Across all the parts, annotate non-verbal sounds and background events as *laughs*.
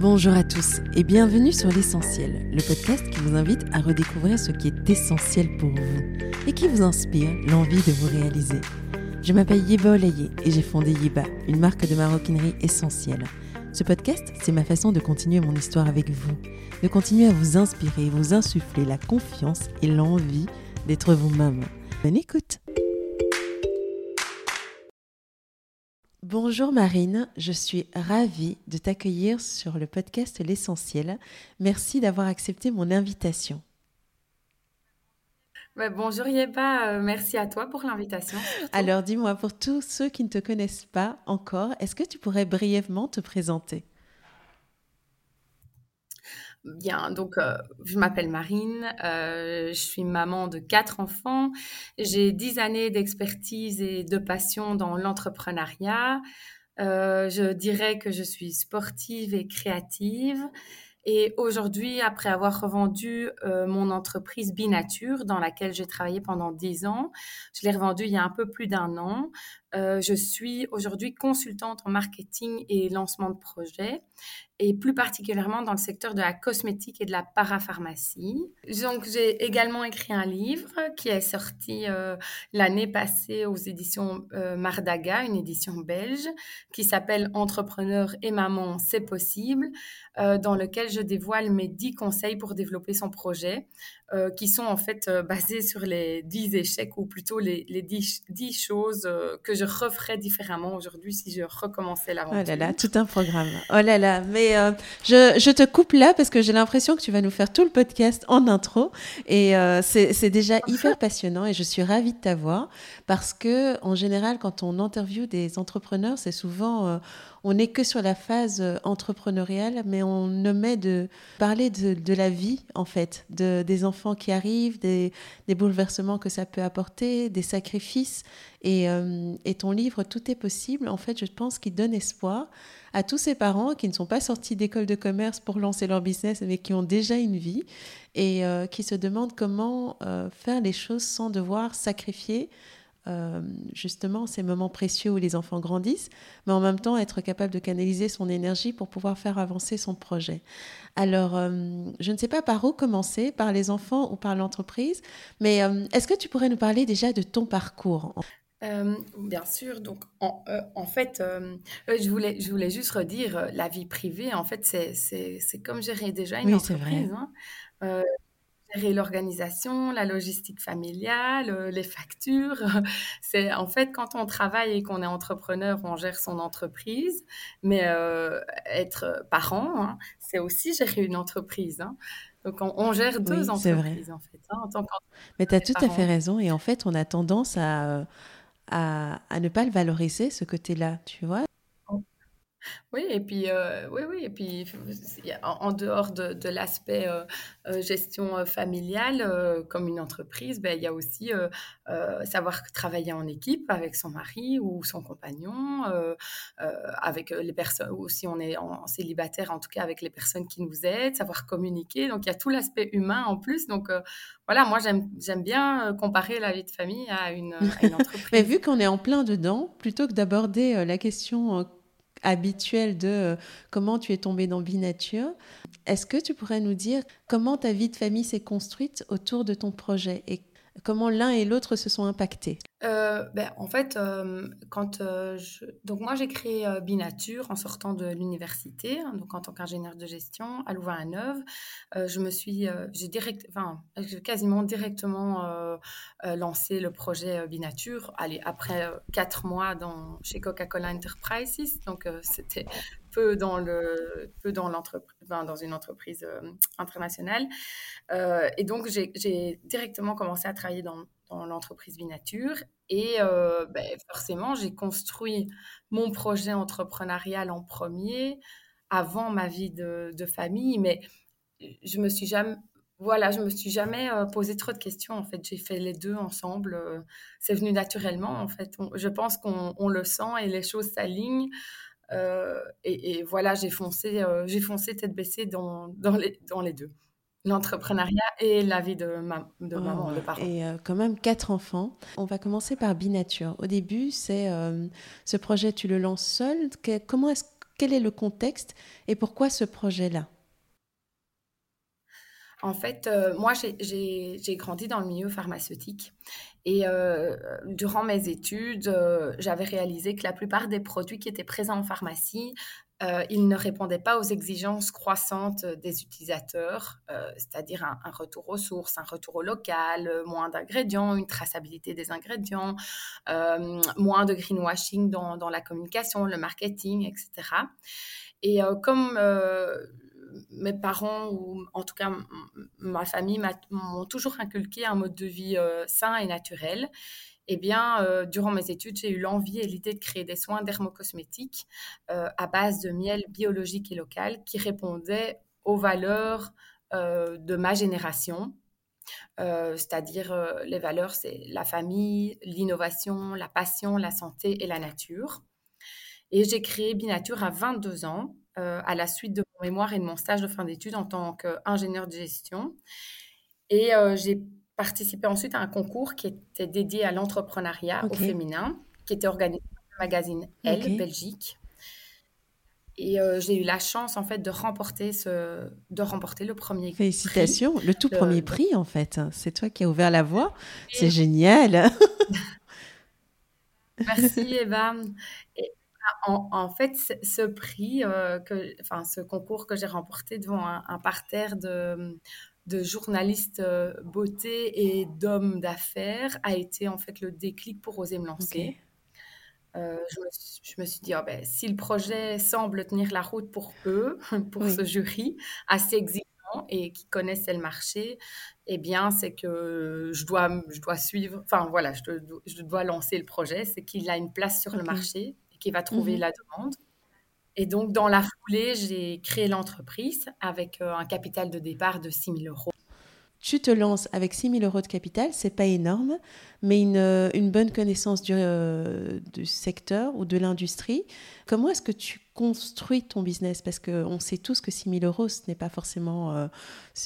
Bonjour à tous et bienvenue sur L'Essentiel, le podcast qui vous invite à redécouvrir ce qui est essentiel pour vous et qui vous inspire l'envie de vous réaliser. Je m'appelle Yeba Olaye et j'ai fondé Yeba, une marque de maroquinerie essentielle. Ce podcast, c'est ma façon de continuer mon histoire avec vous, de continuer à vous inspirer, vous insuffler la confiance et l'envie d'être vous-même. Bonne écoute Bonjour Marine, je suis ravie de t'accueillir sur le podcast L'essentiel. Merci d'avoir accepté mon invitation. bonjour Yeba, euh, merci à toi pour l'invitation. Alors dis-moi, pour tous ceux qui ne te connaissent pas encore, est-ce que tu pourrais brièvement te présenter? Bien, donc euh, je m'appelle Marine, euh, je suis maman de quatre enfants, j'ai dix années d'expertise et de passion dans l'entrepreneuriat. Euh, je dirais que je suis sportive et créative. Et aujourd'hui, après avoir revendu mon entreprise Binature, dans laquelle j'ai travaillé pendant dix ans, je l'ai revendue il y a un peu plus d'un an. je suis aujourd'hui consultante en marketing et lancement de projets et plus particulièrement dans le secteur de la cosmétique et de la parapharmacie. Donc, j'ai également écrit un livre qui est sorti euh, l'année passée aux éditions euh, Mardaga, une édition belge, qui s'appelle Entrepreneur et maman, c'est possible, euh, dans lequel je dévoile mes dix conseils pour développer son projet, qui sont en fait basés sur les dix échecs ou plutôt les, les dix, choses que je referais différemment aujourd'hui si je recommençais l'aventure. Oh là là, tout un programme. Oh là là, mais euh, je, te coupe là parce que j'ai l'impression que tu vas nous faire tout le podcast en intro. Et euh, c'est déjà hyper passionnant et je suis ravie de t'avoir parce que, en général, quand on interviewe des entrepreneurs, c'est souvent. Euh, on n'est que sur la phase entrepreneuriale, mais on omet de parler de, la vie, en fait, de, des enfants qui arrivent, des, bouleversements que ça peut apporter, des sacrifices. Et, et ton livre, Tout est possible, en fait, je pense qu'il donne espoir à tous ces parents qui ne sont pas sortis d'école de commerce pour lancer leur business, mais qui ont déjà une vie et euh, qui se demandent comment euh, faire les choses sans devoir sacrifier euh, justement ces moments précieux où les enfants grandissent, mais en même temps être capable de canaliser son énergie pour pouvoir faire avancer son projet. Alors, je ne sais pas par où commencer, par les enfants ou par l'entreprise, mais est-ce que tu pourrais nous parler déjà de ton parcours? Euh, bien sûr. Donc, en, euh, en fait, euh, je, voulais, je voulais juste redire, la vie privée, en fait, c'est comme gérer déjà une entreprise. Hein. gérer l'organisation, la logistique familiale, les factures. *laughs* C'est en fait quand on travaille et qu'on est entrepreneur, on gère son entreprise. Mais être parent, hein, c'est aussi gérer une entreprise. Hein. Donc, on, gère deux entreprises, en fait. en tant Mais tu as tout à fait raison. Et en fait, on a tendance à à, ne pas le valoriser, ce côté-là, tu vois. Oui, et puis, euh, oui, oui, et puis en, dehors de, l'aspect euh, euh, gestion familiale, comme une entreprise, ben, il y a aussi savoir travailler en équipe avec son mari ou son compagnon, avec les personnes, ou si on est en, célibataire, en tout cas avec les personnes qui nous aident, savoir communiquer. Donc, il y a tout l'aspect humain en plus. Donc, voilà, moi, j'aime bien comparer la vie de famille à une, à une *laughs* entreprise. Mais vu qu'on est en plein dedans, plutôt que d'aborder la question habituel de euh, comment tu es tombé dans Binature. Est-ce que tu pourrais nous dire comment ta vie de famille s'est construite autour de ton projet et comment l'un et l'autre se sont impactés? Euh, ben, En fait, euh, quand je... donc moi j'ai créé Binature en sortant de l'université, hein, donc en tant qu'ingénieur de gestion à Louvain-la-Neuve. je me suis, j'ai direct, enfin, quasiment directement lancé le projet Binature. Allez, après quatre mois dans, chez Coca-Cola Enterprises, donc c'était peu dans le peu dans l'entreprise dans une entreprise internationale et donc j'ai directement commencé à travailler dans dans l'entreprise Vinature. Et euh, ben, forcément, j'ai construit mon projet entrepreneurial en premier, avant ma vie de, famille. Mais je me suis jamais, voilà, je me suis jamais euh, posé trop de questions. En fait, j'ai fait les deux ensemble. Euh, c'est venu naturellement. En fait, je pense qu'on le sent et les choses s'alignent. Et, voilà, j'ai foncé, j'ai foncé tête baissée dans, dans, les, dans les deux l'entrepreneuriat et la vie de, de maman, de parents. Et euh, quand même quatre enfants. On va commencer par Binature. Au début, c'est euh, ce projet, tu le lances seul. comment est-ce quel est le contexte et pourquoi ce projet-là? En fait, euh, moi, j'ai grandi dans le milieu pharmaceutique et euh, durant mes études, euh, j'avais réalisé que la plupart des produits qui étaient présents en pharmacie, ils ne répondaient pas aux exigences croissantes des utilisateurs, c'est-à-dire un, retour aux sources, un retour au local, moins d'ingrédients, une traçabilité des ingrédients, moins de greenwashing dans, dans, la communication, le marketing, etc. Et comme mes parents ou en tout cas ma famille m'ont toujours inculqué un mode de vie euh, sain et naturel. Eh bien, euh, durant mes études, j'ai eu l'envie et l'idée de créer des soins dermocosmétiques euh, à base de miel biologique et local qui répondaient aux valeurs de ma génération, c'est-à-dire les valeurs, c'est la famille, l'innovation, la passion, la santé et la nature. Et j'ai créé Binature à 22 ans euh, à la suite de mon mémoire et de mon stage de fin d'études en tant qu'ingénieur de gestion. Et euh, j'ai participé ensuite à un concours qui était dédié à l'entrepreneuriat au féminin, qui était organisé par le magazine Elle, Belgique. Et euh, j'ai eu la chance en fait de remporter ce, de remporter le premier Félicitations, le tout premier prix en fait. C'est toi qui as ouvert la voie. C'est génial. *laughs* Merci Eva. Et en, fait, ce prix, euh, que, enfin, ce concours que j'ai remporté devant un, parterre de, de journalistes euh, beauté et d'hommes d'affaires a été en fait le déclic pour oser me lancer. Euh, je, me, suis dit, oh, ben, si le projet semble tenir la route pour eux, *laughs* pour ce jury, assez exigeant et qui connaissait le marché, eh bien, c'est que je dois, je dois suivre, enfin voilà, je, je dois lancer le projet, c'est qu'il a une place sur le marché qui va trouver mmh la demande. Et donc, dans la foulée, j'ai créé l'entreprise avec euh, un capital de départ de 6 000 euros. Tu te lances avec 6 000 euros de capital, c'est pas énorme, mais une, euh, une bonne connaissance du, euh, du, secteur ou de l'industrie. Comment est-ce que tu construis ton business? Parce qu'on sait tous que 6 000 euros, ce n'est pas forcément.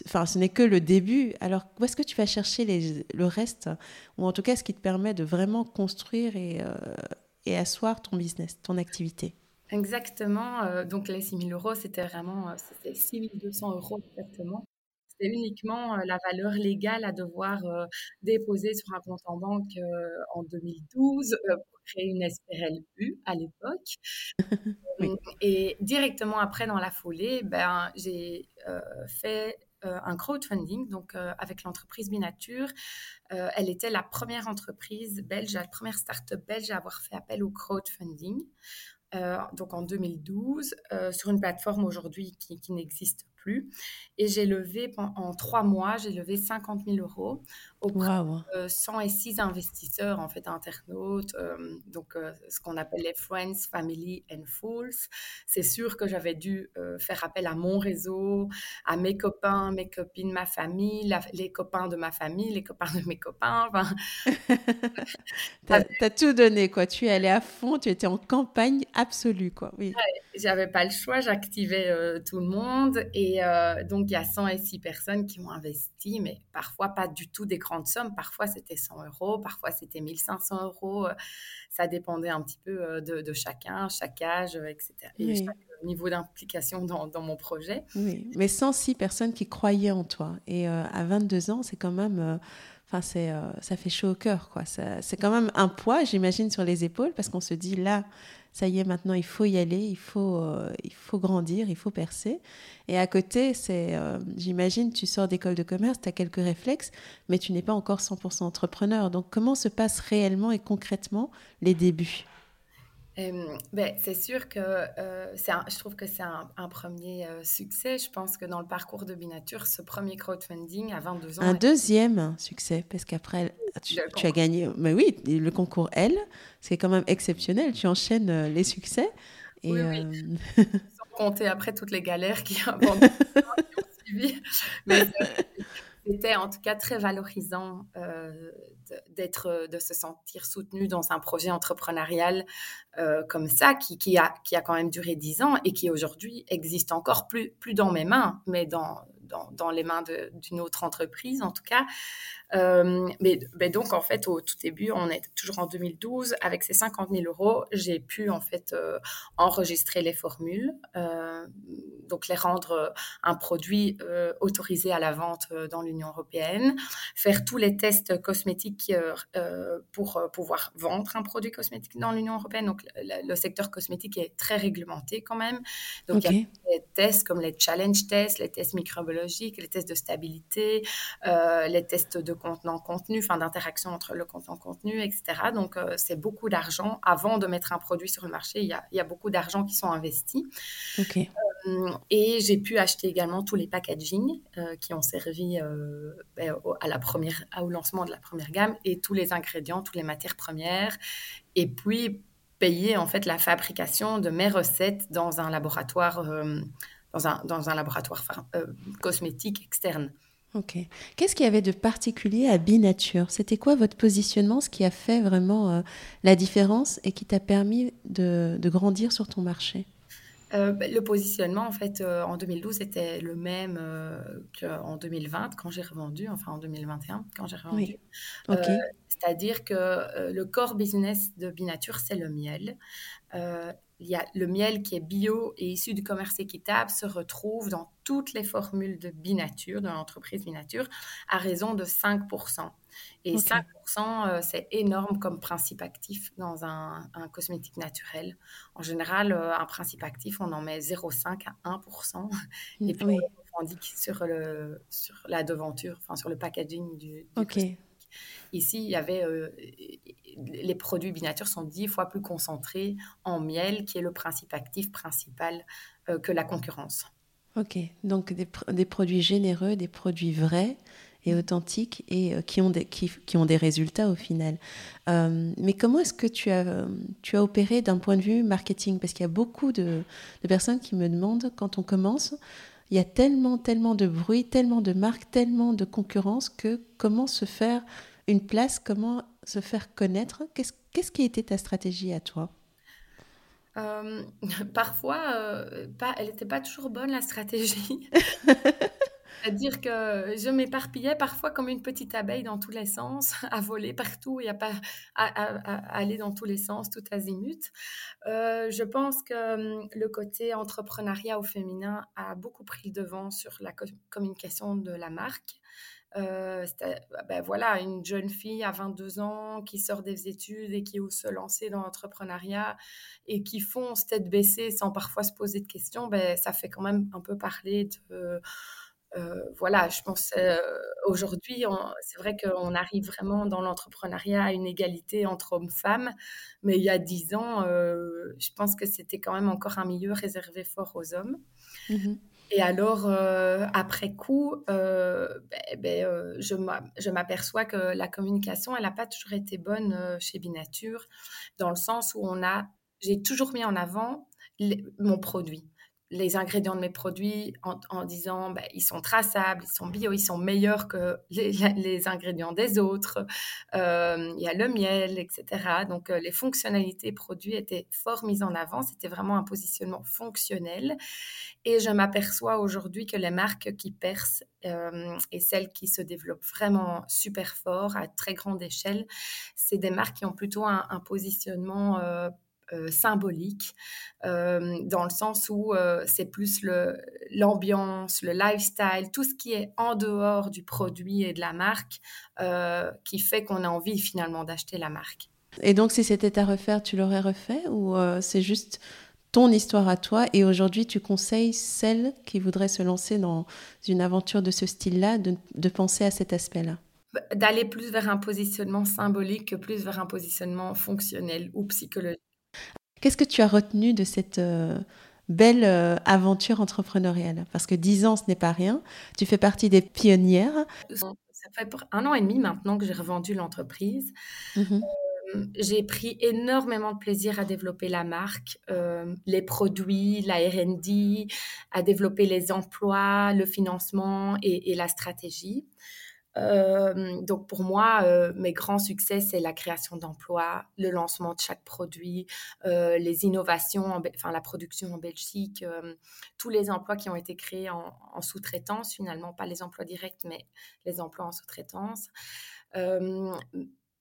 Enfin, ce n'est que le début. Alors, où est-ce que tu vas chercher les, le reste? Ou en tout cas, ce qui te permet de vraiment construire et et asseoir ton business, ton activité. Exactement. Euh, donc les 6 000 euros, c'était vraiment euh, c'était 6 200 euros exactement. C'était uniquement euh, la valeur légale à devoir déposer sur un compte en banque en 2012 pour créer une SPRLU à l'époque. *laughs* Et directement après, dans la foulée, ben, j'ai fait un crowdfunding, donc euh, avec l'entreprise Binature. Euh, elle était la première entreprise belge, la première start-up belge à avoir fait appel au crowdfunding. donc en 2012, sur une plateforme aujourd'hui qui, qui n'existe et j'ai levé, en trois mois, j'ai levé 50 000 euros auprès de 106 investisseurs, en fait, internautes, euh, donc euh, ce qu'on appelle les Friends, Family and Fools. C'est sûr que j'avais dû euh, faire appel à mon réseau, à mes copains, mes copines, ma famille, les copains de ma famille, les copains de mes copains. Enfin... *laughs* tu as, tout donné, quoi. Tu es allé à fond, tu étais en campagne absolue, quoi. Oui. J'avais pas le choix, j'activais tout le monde et euh, donc, il y a 106 personnes qui ont investi, mais parfois pas du tout des grandes sommes. Parfois, c'était 100 euros, parfois, c'était 1500 euros. Euh, ça dépendait un petit peu euh, de, chacun, chaque âge, etc. Et chaque niveau d'implication dans, mon projet. Oui, mais 106 personnes qui croyaient en toi. Et à 22 ans, c'est quand même... Enfin, c'est, ça fait chaud au cœur, quoi. c'est quand même un poids, j'imagine, sur les épaules, parce qu'on se dit là, ça y est, maintenant il faut y aller, il faut, euh, il faut grandir, il faut percer. Et à côté, c'est, euh, j'imagine, tu sors d'école de commerce, tu as quelques réflexes, mais tu n'es pas encore 100% entrepreneur. Donc comment se passent réellement et concrètement les débuts? Ben, c'est sûr que euh, je trouve que c'est un, premier euh, succès. Je pense que dans le parcours de Binature, ce premier crowdfunding à 22 ans. Un deuxième succès, parce qu'après, tu, as gagné. Mais oui, le concours L, c'est quand même exceptionnel. Tu enchaînes euh, les succès. Et, oui, Sans compter après toutes les galères qui, *laughs* ont suivi. Mais c'était en tout cas très valorisant d'être, de se sentir soutenu dans un projet entrepreneurial euh, comme ça, qui, qui, a, qui a quand même duré dix ans et qui aujourd'hui existe encore plus, plus dans mes mains, mais dans, dans, les mains d'une autre entreprise, en tout cas. Euh, mais, donc, en fait, au tout début, on est toujours en 2012. Avec ces 50 000 euros, j'ai pu, en fait, euh, enregistrer les formules, euh, donc les rendre un produit autorisé à la vente dans l'Union européenne, faire tous les tests cosmétiques pour pouvoir vendre un produit cosmétique dans l'Union européenne. Donc, le, secteur cosmétique est très réglementé quand même. Donc, il y a des tests comme les challenge tests, les tests microbiologiques, les tests de stabilité, les tests de contenant-contenu, enfin d'interaction entre le contenant-contenu, etc. Donc, euh, c'est beaucoup d'argent. Avant de mettre un produit sur le marché, il y a, beaucoup d'argent qui sont investis. Euh, et j'ai pu acheter également tous les packaging euh, qui ont servi ben, à la première, au lancement de la première gamme et tous les ingrédients, toutes les matières premières. Et puis, payer en fait la fabrication de mes recettes dans un laboratoire, dans un, dans un laboratoire cosmétique externe. Ok. Qu'est-ce qu'il y avait de particulier à Binature? C'était quoi votre positionnement, ce qui a fait vraiment euh, la différence et qui t'a permis de, grandir sur ton marché? Euh, bah, le positionnement, en fait, euh, en 2012 était le même qu'en 2020, quand j'ai revendu, enfin en 2021, quand j'ai revendu. Oui. C'est-à-dire que le core business de Binature, c'est le miel il y a le miel qui est bio et issu du commerce équitable se retrouve dans toutes les formules de Binature, de l'entreprise Binature, à raison de 5%. Et 5%, euh, c'est énorme comme principe actif dans un, cosmétique naturel. En général, euh, un principe actif, on en met 0,5 à 1%. Et puis, on indique sur, le, sur la devanture, enfin sur le packaging du, du Ici, il y avait euh, les produits Binature sont dix fois plus concentrés en miel, qui est le principe actif principal euh, que la concurrence. Ok, donc des, produits généreux, des produits vrais et mm. authentiques et euh, qui, ont des, qui, ont des résultats au final. mais comment est-ce que tu as, tu as opéré d'un point de vue marketing? Parce qu'il y a beaucoup de, de, personnes qui me demandent, quand on commence, il y a tellement, tellement de bruit, tellement de marques, tellement de concurrence que comment se faire une place, comment se faire connaître? Qu'est-ce qui était ta stratégie à toi? Euh, *laughs* Parfois, euh, pas, elle n'était pas toujours bonne, la stratégie. *laughs* C'est-à-dire que je m'éparpillais parfois comme une petite abeille dans tous les sens, *laughs* à voler partout et à, pas, à, aller dans tous les sens, tout azimut. Euh, je pense que hum, le côté entrepreneuriat au féminin a beaucoup pris le devant sur la communication de la marque. Euh, ben voilà, une jeune fille à 22 ans qui sort des études et qui ose se lancer dans l'entrepreneuriat et qui fonce tête baissée sans parfois se poser de questions, ben, ça fait quand même un peu parler de euh, voilà, je pense euh, aujourd'hui, c'est vrai qu'on arrive vraiment dans l'entrepreneuriat à une égalité entre hommes-femmes, mais il y a dix ans, je pense que c'était quand même encore un milieu réservé fort aux hommes. Mmh Et alors, après coup, ben, ben, je m'aperçois que la communication, elle n'a pas toujours été bonne chez Binature, dans le sens où on a, j'ai toujours mis en avant mon produit les ingrédients de mes produits en, disant ben, ils sont traçables, ils sont bio, ils sont meilleurs que les, *laughs* ingrédients des autres. Euh, il y a le miel, etc. Donc euh, les fonctionnalités produits étaient fort mises en avant. C'était vraiment un positionnement fonctionnel. Et je m'aperçois aujourd'hui que les marques qui percent euh, et celles qui se développent vraiment super fort à très grande échelle, c'est des marques qui ont plutôt un positionnement euh, symbolique, euh, dans le sens où euh, c'est plus l'ambiance, le, lifestyle, tout ce qui est en dehors du produit et de la marque qui fait qu'on a envie finalement d'acheter la marque. Et donc, si c'était à refaire, tu l'aurais refait ou c'est juste ton histoire à toi et aujourd'hui tu conseilles celles qui voudraient se lancer dans une aventure de ce style-là de, de penser à cet aspect-là? D'aller plus vers un positionnement symbolique que plus vers un positionnement fonctionnel ou psychologique. Qu'est-ce que tu as retenu de cette euh, belle euh, aventure entrepreneuriale? Parce que 10 ans, ce n'est pas rien. Tu fais partie des pionnières. Ça fait un an et demi maintenant que j'ai revendu l'entreprise. Mhm. Euh, j'ai pris énormément de plaisir à développer la marque, les produits, la RD, à développer les emplois, le financement et, et la stratégie. Euh, donc pour moi, euh, mes grands succès, c'est la création d'emplois, le lancement de chaque produit, euh, les innovations, enfin la production en Belgique, tous les emplois qui ont été créés en, sous-traitance, finalement, pas les emplois directs, mais les emplois en sous-traitance.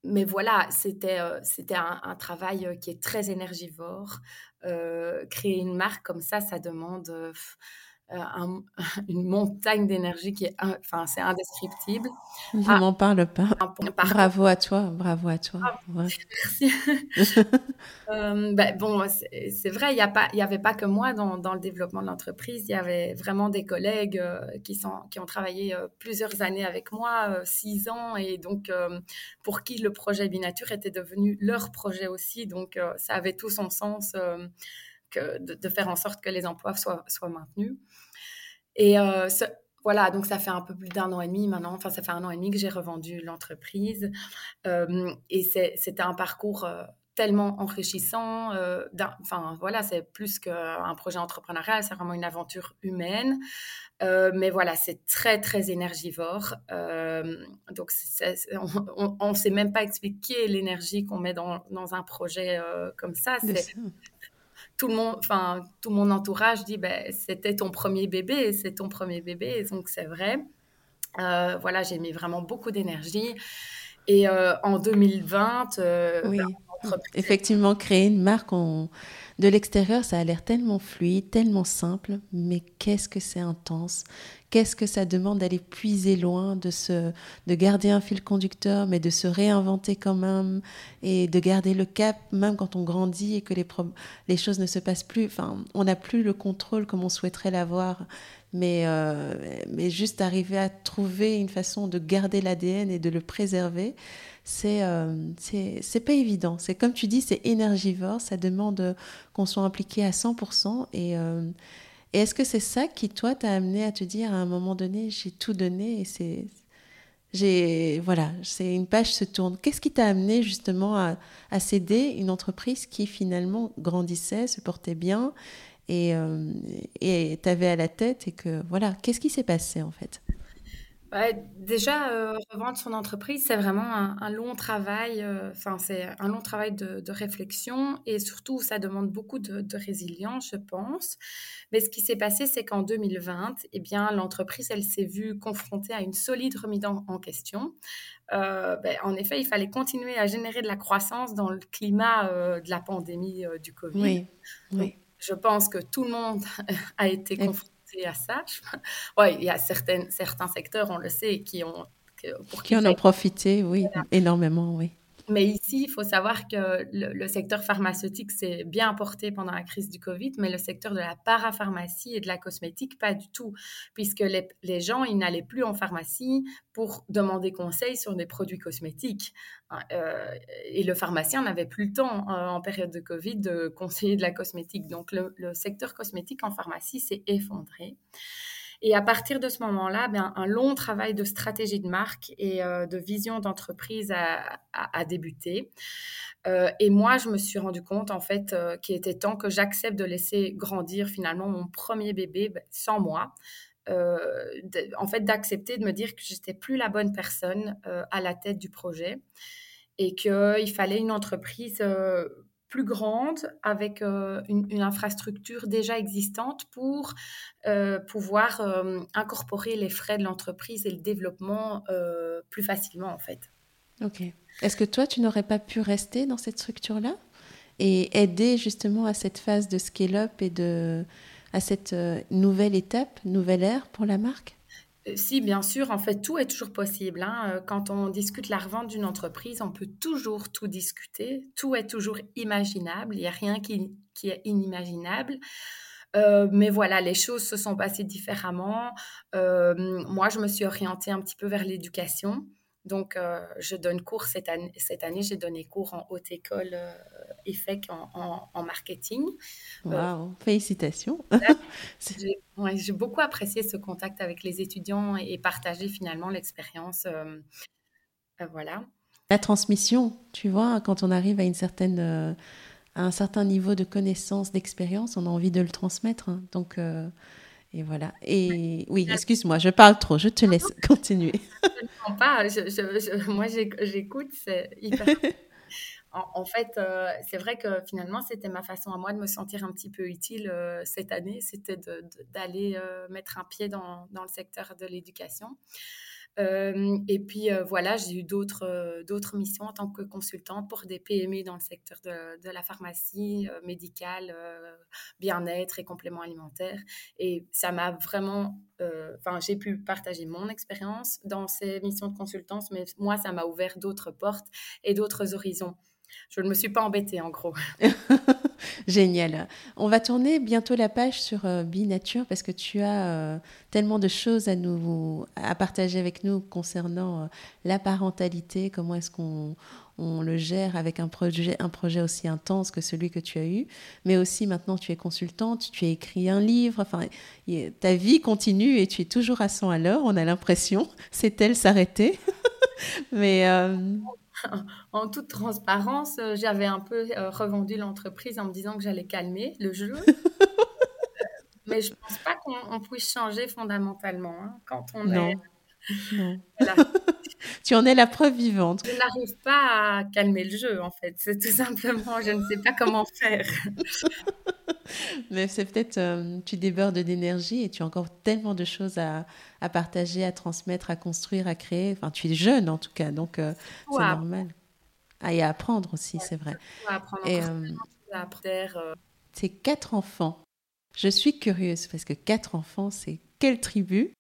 mais voilà, c'était un, travail qui est très énergivore. créer une marque comme ça, ça demande euh, *laughs* une montagne d'énergie qui est, enfin, c'est indescriptible. *laughs* Je ah, m'en parle pas. *laughs* bravo à toi, bravo à toi. Ah, merci. euh, ben, bon, c'est vrai, il n'y avait pas que moi dans, dans le développement de l'entreprise. Il y avait vraiment des collègues euh, qui, sont, qui ont travaillé euh, plusieurs années avec moi, six ans, et donc pour qui le projet Binature était devenu leur projet aussi. Donc ça avait tout son sens que de, faire en sorte que les emplois soient, soient maintenus. Et euh, voilà, donc ça fait un peu plus d'un an et demi maintenant, enfin ça fait un an et demi que j'ai revendu l'entreprise. Euh, et c'était un parcours euh, tellement enrichissant. enfin voilà, c'est plus qu'un projet entrepreneurial, c'est vraiment une aventure humaine. mais voilà, c'est très très énergivore. donc on ne sait même pas expliquer l'énergie qu'on met dans, dans, un projet comme ça. Tout le monde, enfin, tout mon entourage dit, ben, c'était ton premier bébé, c'est ton premier bébé, donc c'est vrai. Euh, voilà, j'ai mis vraiment beaucoup d'énergie. Et euh, en 2020, euh, oui. Ben, effectivement, créer une marque de l'extérieur, ça a l'air tellement fluide, tellement simple, mais qu'est-ce que c'est intense qu'est-ce que ça demande d'aller puiser loin, de, se, de garder un fil conducteur, mais de se réinventer quand même et de garder le cap, même quand on grandit et que les, les choses ne se passent plus. Enfin, on n'a plus le contrôle comme on souhaiterait l'avoir. Mais, euh, mais juste arriver à trouver une façon de garder l'ADN et de le préserver, c'est euh, pas évident. C'est comme tu dis, c'est énergivore, ça demande qu'on soit impliqué à 100%. Et, euh, et est-ce que c'est ça qui, toi, t'a amené à te dire à un moment donné, j'ai tout donné et c'est. J'ai, voilà, c'est une page se tourne. Qu'est-ce qui t'a amené justement à, céder une entreprise qui finalement grandissait, se portait bien et euh, t'avais à la tête et que voilà, qu'est-ce qui s'est passé en fait? Déjà, euh, revendre son entreprise, c'est vraiment un, long travail. Euh, enfin, c'est un long travail de, réflexion et surtout, ça demande beaucoup de, résilience, je pense. Mais ce qui s'est passé, c'est qu'en 2020, eh bien, l'entreprise, elle s'est vue confrontée à une solide remise en, question. Euh, ben, en effet, il fallait continuer à générer de la croissance dans le climat de la pandémie du Covid. Oui, oui. Je pense que tout le monde *laughs* a été confronté à ça. *laughs* ouais, il y a certaines, certains secteurs, on le sait, qui ont... Pour qui en ont profité, oui, énormément, oui. Mais ici, il faut savoir que le, secteur pharmaceutique s'est bien porté pendant la crise du Covid, mais le secteur de la parapharmacie et de la cosmétique, pas du tout, puisque les, gens, ils n'allaient plus en pharmacie pour demander conseil sur des produits cosmétiques. Hein, euh, et le pharmacien n'avait plus le temps euh, en période de Covid de *laughs* conseiller de la cosmétique. Donc le secteur cosmétique en pharmacie s'est effondré. Et à partir de ce moment-là, bien, un long travail de stratégie de marque et euh, de vision d'entreprise a, débuté. Euh, et moi, je me suis rendu compte, en fait, euh, qu'il était temps que j'accepte de laisser grandir finalement mon premier bébé ben, sans moi. en fait, d'accepter de me dire que j'étais plus la bonne personne à la tête du projet et qu'il fallait une entreprise plus grande, avec euh, une, infrastructure déjà existante pour euh, pouvoir euh, incorporer les frais de l'entreprise et le développement plus facilement en fait. Ok. Est-ce que toi, tu n'aurais pas pu rester dans cette structure-là et aider justement à cette phase de scale-up et de, à cette nouvelle étape, nouvelle ère pour la marque? Si, bien sûr, en fait, tout est toujours possible. Hein. Euh, quand on discute la revente d'une entreprise, on peut toujours tout discuter. Tout est toujours imaginable. Il n'y a rien qui, est inimaginable. Euh, mais voilà, les choses se sont passées différemment. Euh, moi, je me suis orientée un petit peu vers l'éducation. Donc, euh, je donne cours cette année. Cette année, j'ai donné cours en haute école euh, EFEC en, marketing. Euh, wow, félicitations. *laughs* *laughs* j'ai beaucoup apprécié ce contact avec les étudiants et, partager finalement l'expérience. voilà. La transmission, tu vois, quand on arrive à, une certaine, à un certain niveau de connaissance, d'expérience, on a envie de le transmettre. Hein. Donc, Et voilà. Et oui, excuse-moi, je parle trop, je te laisse *laughs* continuer. Je, *laughs* moi j'écoute, c'est hyper. *laughs* En, fait, euh, c'est vrai que finalement, c'était ma façon à moi de me sentir un petit peu utile euh, cette année, c'était d'aller euh, mettre un pied dans, dans le secteur de l'éducation. Et puis voilà, j'ai eu d'autres d'autres missions en tant que consultante pour des PME dans le secteur de la pharmacie médicale, bien-être et compléments alimentaires. Et ça m'a vraiment, enfin, j'ai pu partager mon expérience dans ces missions de consultance, mais moi, ça m'a ouvert d'autres portes et d'autres horizons. Je ne me suis pas embêtée en gros. *laughs* Génial. On va tourner bientôt la page sur euh, Binature parce que tu as euh, tellement de choses à nous à partager avec nous concernant euh, la parentalité, comment est-ce qu'on on le gère avec un projet, un projet aussi intense que celui que tu as eu, mais aussi maintenant tu es consultante, tu as écrit un livre, enfin ta vie continue et tu es toujours à 100 à l'heure, on a l'impression, *laughs* c'est elle s'arrêter. *laughs* mais *laughs* en toute transparence, euh, j'avais un peu euh, revendu l'entreprise en me disant que j'allais calmer le jeu. *laughs* Mais je ne pense pas qu'on puisse changer fondamentalement hein, quand on non. est. Non. *laughs* *laughs* tu en es la preuve vivante. Je n'arrive pas à calmer le jeu, en fait. C'est tout simplement, je ne sais pas comment faire. *laughs* Mais c'est peut-être, euh, tu débordes d'énergie et tu as encore tellement de choses à, à, partager, à transmettre, à construire, à créer. Enfin, tu es jeune en tout cas, donc euh, c'est normal. Ah, et à apprendre aussi, c'est vrai. Et, euh, c'est quatre enfants. Je suis curieuse parce que quatre enfants, c'est quelle tribu?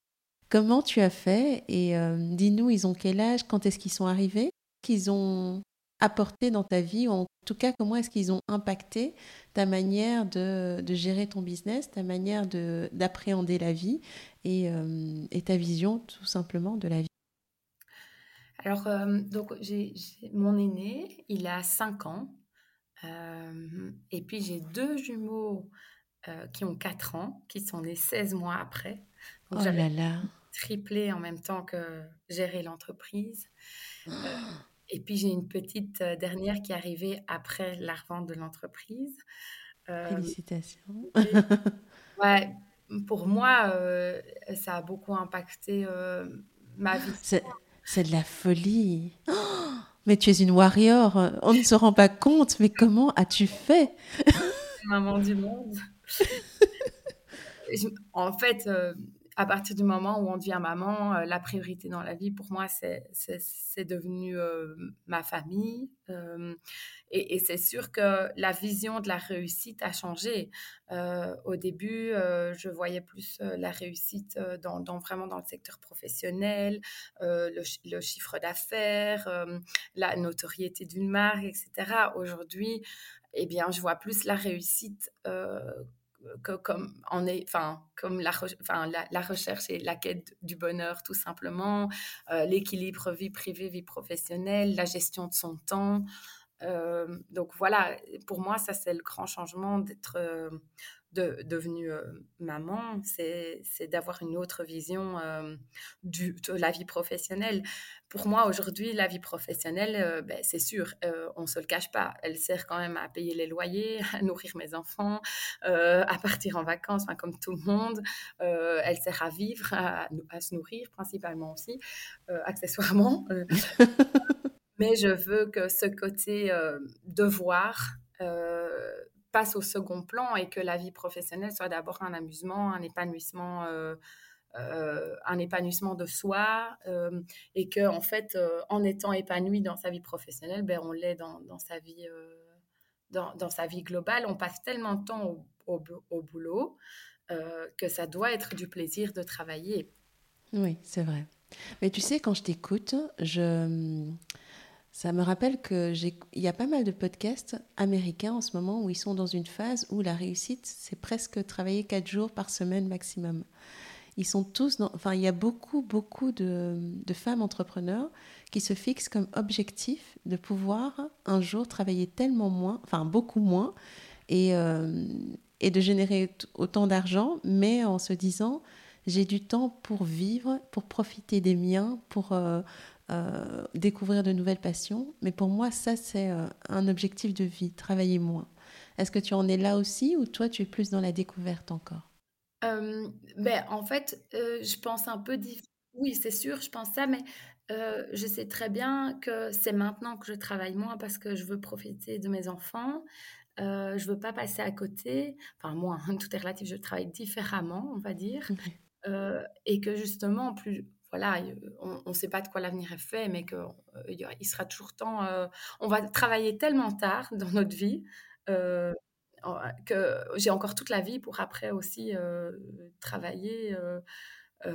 Comment tu as fait Et dis-nous, ils ont quel âge? Quand est-ce qu'ils sont arrivés? Qu'ils ont apporté dans ta vie En tout cas, comment est-ce qu'ils ont impacté ta manière de, gérer ton business, ta manière d'appréhender la vie euh, et, ta vision tout simplement de la vie? Alors, euh, donc, j'ai mon aîné, il a 5 ans. Euh, et puis, j'ai deux jumeaux qui ont 4 ans, qui sont nés 16 mois après. Donc, oh là là triplé en même temps que gérer l'entreprise. Et puis j'ai une petite euh, dernière qui est arrivée après la revente de l'entreprise. Euh, Félicitations. *laughs* ouais, pour moi, euh, ça a beaucoup impacté ma vie. C'est de la folie. *gasps* mais tu es une warrior. On ne se rend pas compte. Mais comment as-tu fait? *laughs* Maman du monde. *laughs* en fait, à partir du moment où on devient maman, euh, la priorité dans la vie, pour moi, c'est devenu euh, ma famille. Euh, et, c'est sûr que la vision de la réussite a changé. au début, je voyais plus la réussite dans, vraiment dans le secteur professionnel, le, chiffre d'affaires, la notoriété d'une marque, etc. Aujourd'hui, eh bien, je vois plus la réussite que, comme on est, enfin, comme la, enfin, la, recherche et la quête du bonheur, tout simplement, euh, l'équilibre vie privée, vie professionnelle, la gestion de son temps. Euh, donc voilà, pour moi, ça c'est le grand changement d'être euh, de, devenue euh, maman, c'est d'avoir une autre vision de la vie professionnelle. Pour moi, aujourd'hui, la vie professionnelle, ben, c'est sûr, on ne se le cache pas. Elle sert quand même à payer les loyers, *laughs* à nourrir mes enfants, à partir en vacances, comme tout le monde. elle sert à vivre, à, se nourrir principalement aussi, accessoirement. *laughs* Mais je veux que ce côté devoir passe au second plan et que la vie professionnelle soit d'abord un amusement, un épanouissement. Euh, euh, un épanouissement de soi euh, et que en fait en étant épanoui dans sa vie professionnelle ben, on l'est dans, sa vie dans, sa vie globale on passe tellement de temps au, boulot que ça doit être du plaisir de travailler oui c'est vrai mais tu sais quand je t'écoute je ça me rappelle qu'il y a pas mal de podcasts américains en ce moment où ils sont dans une phase où la réussite, c'est presque travailler quatre jours par semaine maximum. Ils sont tous dans, enfin, il y a beaucoup, beaucoup de, femmes entrepreneurs qui se fixent comme objectif de pouvoir un jour travailler tellement moins, enfin beaucoup moins, et, euh, de générer autant d'argent, mais en se disant, j'ai du temps pour vivre, pour profiter des miens, pour euh, euh, découvrir de nouvelles passions. Mais pour moi, ça, c'est euh, un objectif de vie, travailler moins. Est-ce que tu en es là aussi ou toi, tu es plus dans la découverte encore? Ben, en fait, je pense un peu oui, c'est sûr, je pense ça, mais je sais très bien que c'est maintenant que je travaille moins parce que je veux profiter de mes enfants. Je veux pas passer à côté. Enfin moi, hein, *laughs* tout est relatif, je travaille différemment, on va dire. Mmh et que justement, plus voilà, il on ne sait pas de quoi l'avenir est fait, mais qu'il il sera toujours temps, heu on va travailler tellement tard dans notre vie, en que j'ai encore toute la vie pour après aussi, travailler,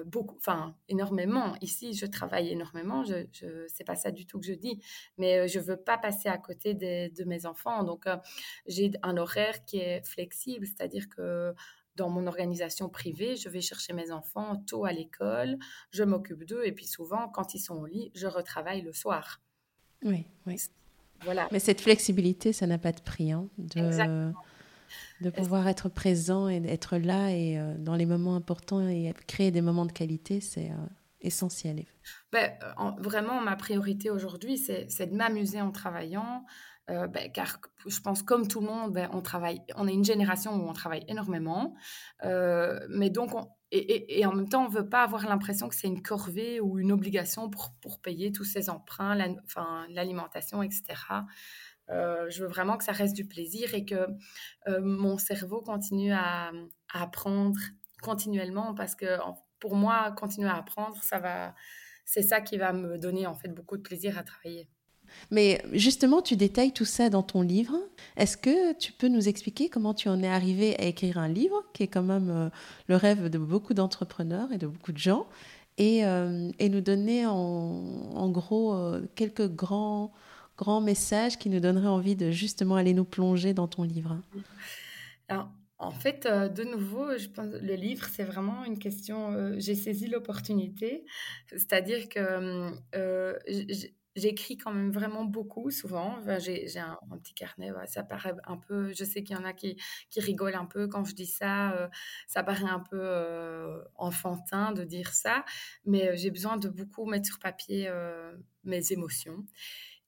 beaucoup enfin énormément. Ici, je travaille énormément, je je pas ça du tout que je dis, mais je veux pas passer à côté de mes enfants donc j'ai un horaire qui est flexible, c'est-à-dire que dans mon organisation privée, je vais chercher mes enfants tôt à l'école, je m'occupe d'eux et puis souvent, quand ils sont au lit, je retravaille le soir. Oui, oui. Voilà, Mais cette flexibilité, ça n'a pas de prix, hein, de de pouvoir être présent et d'être là et heu, dans les moments importants et créer des moments de qualité, c'est, heu, essentiel. Ben, en vraiment ma priorité aujourd'hui, c'est de m'amuser en travaillant, heu, beh, car je pense comme tout le monde, beh, on travaille on est une génération où on travaille énormément, heu, mais donc on et et en même temps, on veut pas avoir l'impression que c'est une corvée ou une obligation pour pour payer tous ces emprunts, l'alimentation et cetera. Heu, je veux vraiment que ça reste du plaisir et que, mon cerveau continue à, à apprendre continuellement parce que pour moi, continuer à apprendre, ça va c'est ça qui va me donner, en fait, beaucoup de plaisir à travailler. Mais justement, tu détailles tout ça dans ton livre. Est-ce que tu peux nous expliquer comment tu en es arrivé à écrire un livre, qui est quand même euh, le rêve de beaucoup d'entrepreneurs et de beaucoup de gens, et, euh, et nous donner en, gros euh, quelques grands, grands messages qui nous donneraient envie de justement aller nous plonger dans ton livre? En fait, de nouveau, je pense le livre, c'est vraiment une question, j'ai saisi l'opportunité. C'est-à-dire que, j'écris quand même vraiment beaucoup souvent. J'ai un petit carnet, ça paraît un peu je sais qu'il y en a qui qui rigolent un peu quand je dis ça, heu, ça paraît un peu, heu, enfantin de dire ça, mais, heu, j'ai besoin de beaucoup mettre sur papier, mes émotions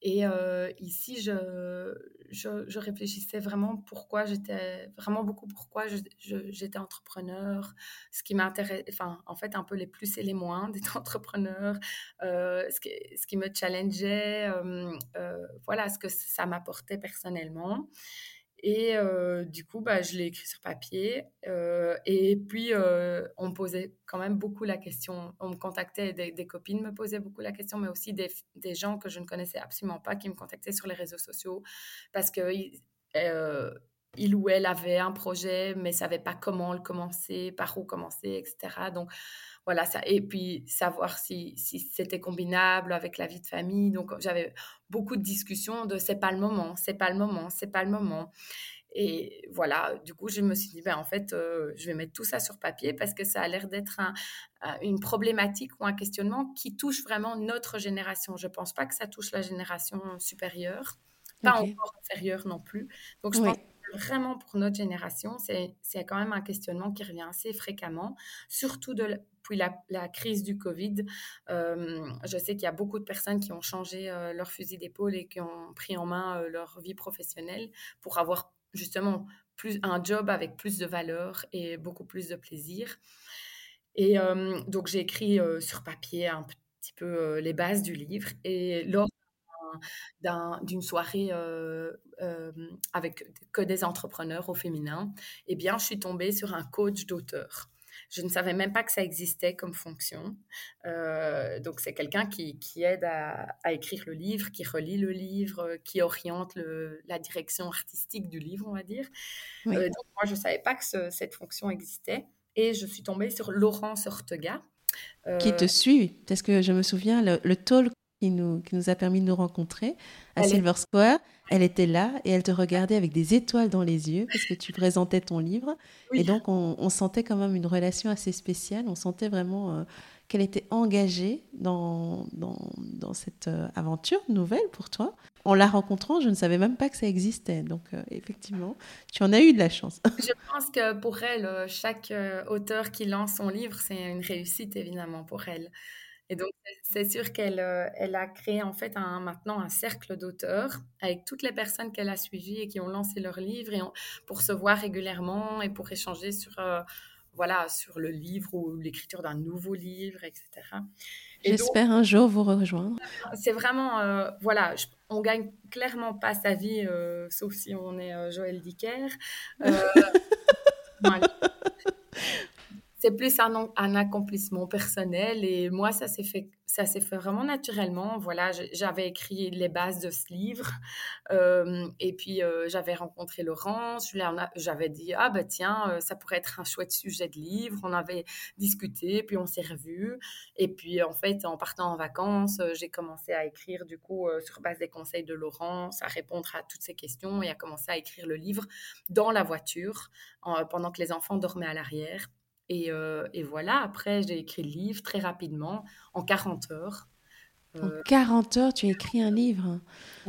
et heu, ici, je réfléchissais vraiment pourquoi j'étais vraiment beaucoup pourquoi j'étais entrepreneur, ce qui m'intéresse enfin, en fait, un peu les plus et les moins d'être *laughs* entrepreneur, heu, ce qui me challengeait, heu, voilà, ce que ça m'apportait personnellement et heu, du coup, bah, je l'ai écrit sur papier, heu et puis, heu, on me posait quand même beaucoup la question. On me contactait, des copines me posaient beaucoup la question, mais aussi des des gens que je ne connaissais absolument pas qui me contactaient sur les réseaux sociaux parce qu'ils, ils ou elles avaient un projet, mais ne savaient pas comment le commencer, par où commencer et cetera. Donc voilà, ça et puis savoir si si c'était combinable avec la vie de famille. Donc j'avais beaucoup de discussions de: «C'est pas le moment, c'est pas le moment, c'est pas le moment». Et voilà, du coup, je me suis dit: «Ben, en fait, je vais mettre tout ça sur papier parce que ça a l'air d'être un un une problématique ou un questionnement qui touche vraiment notre génération». Je pense pas que ça touche la génération supérieure, pas encore inférieure non plus. Donc je pense que vraiment pour notre génération, c'est c'est quand même un questionnement qui revient assez fréquemment, surtout de l depuis la crise du covid. Hem, je sais qu'il y a beaucoup de personnes qui ont changé, heu, leur fusil d'épaule et qui ont pris en main, heu, leur vie professionnelle pour avoir justement plus un job avec plus de valeur et beaucoup plus de plaisir et donc j'ai écrit, sur papier un petit peu, les bases du livre et lors d'un d'une soirée, avec que des entrepreneurs au féminin, eh bien, je suis tombée sur un coach d'auteur. Je ne savais même pas que ça existait comme fonction. Heu, donc c'est quelqu'un qui qui aide à à écrire le livre, qui relit le livre, qui oriente le la direction artistique du livre, on va dire. Oui. donc moi, je ne savais pas que ce cette fonction existait et je suis tombée sur Laurence Ortega. Qui te suit, parce que je me souviens, le, le talk qui nous, qui nous a permis de nous rencontrer à Silver Square, elle était là et elle te regardait avec des étoiles dans les yeux parce que tu présentais ton livre. Et donc, on, on sentait quand même une relation assez spéciale. On sentait vraiment euh, qu'elle était engagée dans, dans, dans cette euh, aventure nouvelle pour toi. En la rencontrant, je ne savais même pas que ça existait. Donc, euh, effectivement, tu en as eu de la chance. *laughs* Je pense que pour elle, chaque, auteur qui lance son livre, c'est une réussite évidemment pour elle et donc c'est sûr qu'elle, heu, elle a créé en fait un maintenant un cercle d'auteurs avec toutes les personnes qu'elle a suivies et qui ont lancé leur livre et on pour se voir régulièrement et pour échanger sur, heu, voilà, sur le livre ou l'écriture d'un nouveau livre, etc. J'espère un jour vous rejoindre. C'est vraiment, euh, voilà, on gagne clairement pas sa vie, euh, sauf si on est euh, Joël Dicker. *laughs* c'est plus un, accomplissement personnel et moi, ça s'est fait ça s'est fait vraiment naturellement. Voilà, j'avais écrit les bases de ce livre euh, et puis euh, j'avais rencontré Laurence. J'avais dit ah ben tiens, euh, ça pourrait être un chouette sujet de livre. On avait discuté, puis on s'est revus et puis en fait en partant en vacances, j'ai commencé à écrire du coup sur base des conseils de Laurence, à répondre à toutes ces questions et à commencer à écrire le livre dans la voiture pendant que les enfants dormaient à l'arrière. Euh, et, voilà, après, j'ai écrit le livre très rapidement, en 40 heures. En 40 heures, tu as écrit un livre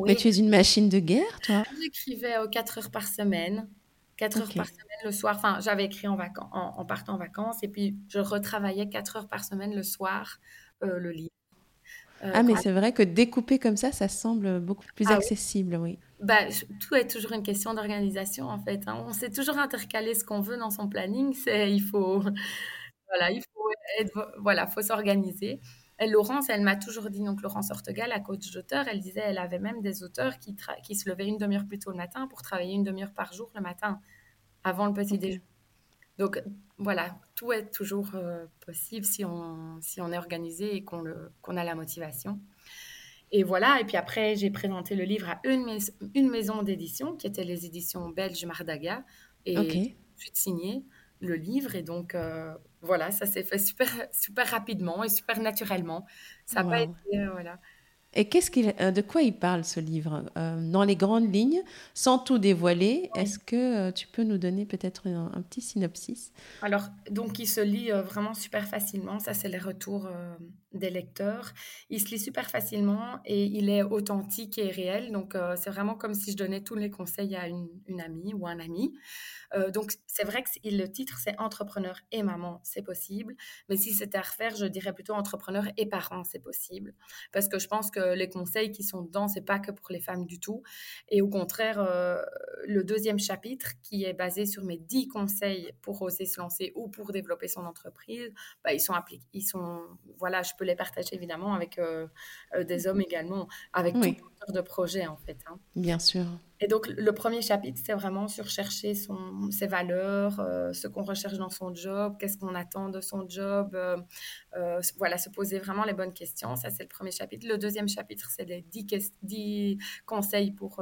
Mais tu es une machine de guerre, toi J'écrivais 4 heures par semaine. 4 heures par semaine le soir. Enfin, j'avais écrit en, partant en vacances et puis je retravaillais 4 heures par semaine le soir euh, le livre. Euh, ah, mais c'est vrai que découper comme ça, ça semble beaucoup plus ah accessible, oui. Bah, tout est toujours une question d'organisation, en fait. Hein. On sait toujours intercaler ce qu'on veut dans son planning. C'est, il faut, *laughs* voilà, il faut être, voilà, faut s'organiser. Et Laurence, elle m'a toujours dit, donc Laurence Ortegal, la coach d'auteur, elle disait, elle avait même des auteurs qui, qui se levaient une demi-heure plus tôt le matin pour travailler une demi-heure par jour le matin, avant le petit déjeuner. Donc voilà, tout est toujours euh, possible si on, si on est organisé et qu'on, le, qu'on a la motivation. Et voilà, et puis après, j'ai présenté le livre à une, une maison d'édition, qui était les éditions belges Mardaga, et okay. j'ai signé le livre. Et donc, euh, voilà, ça s'est fait super, super rapidement et super naturellement. Ça n'a pas été, euh, voilà. Et qu'est-ce qu'il, euh, de quoi il parle ce livre Dans les grandes lignes, sans tout dévoiler, est-ce que tu peux nous donner peut-être un, petit synopsis? Alors, donc, il se lit vraiment super facilement. Ça, c'est les retours des lecteurs. Il se lit super facilement et il est authentique et réel. Donc, euh, c'est vraiment comme si je donnais tous les conseils à une, amie ou un ami. Euh, donc, c'est vrai que le titre, c'est Entrepreneur et maman, c'est possible. Mais si c'était à refaire, je dirais plutôt Entrepreneur et parents, c'est possible. Parce que je pense que les conseils qui sont dedans, c'est pas que pour les femmes du tout. Et au contraire, euh, le deuxième chapitre, qui est basé sur mes dix conseils pour oser se lancer ou pour développer son entreprise, bah, ils sont appliqués. Voilà, je peux les partager évidemment avec euh, euh, des hommes également, avec oui. tout de projets en fait. Hein. Bien sûr. Et donc, le premier chapitre, c'est vraiment sur chercher son, ses valeurs, euh, ce qu'on recherche dans son job, qu'est-ce qu'on attend de son job. Euh, euh, voilà, se poser vraiment les bonnes questions. Ça, c'est le premier chapitre. Le deuxième chapitre, c'est les 10, conseils pour,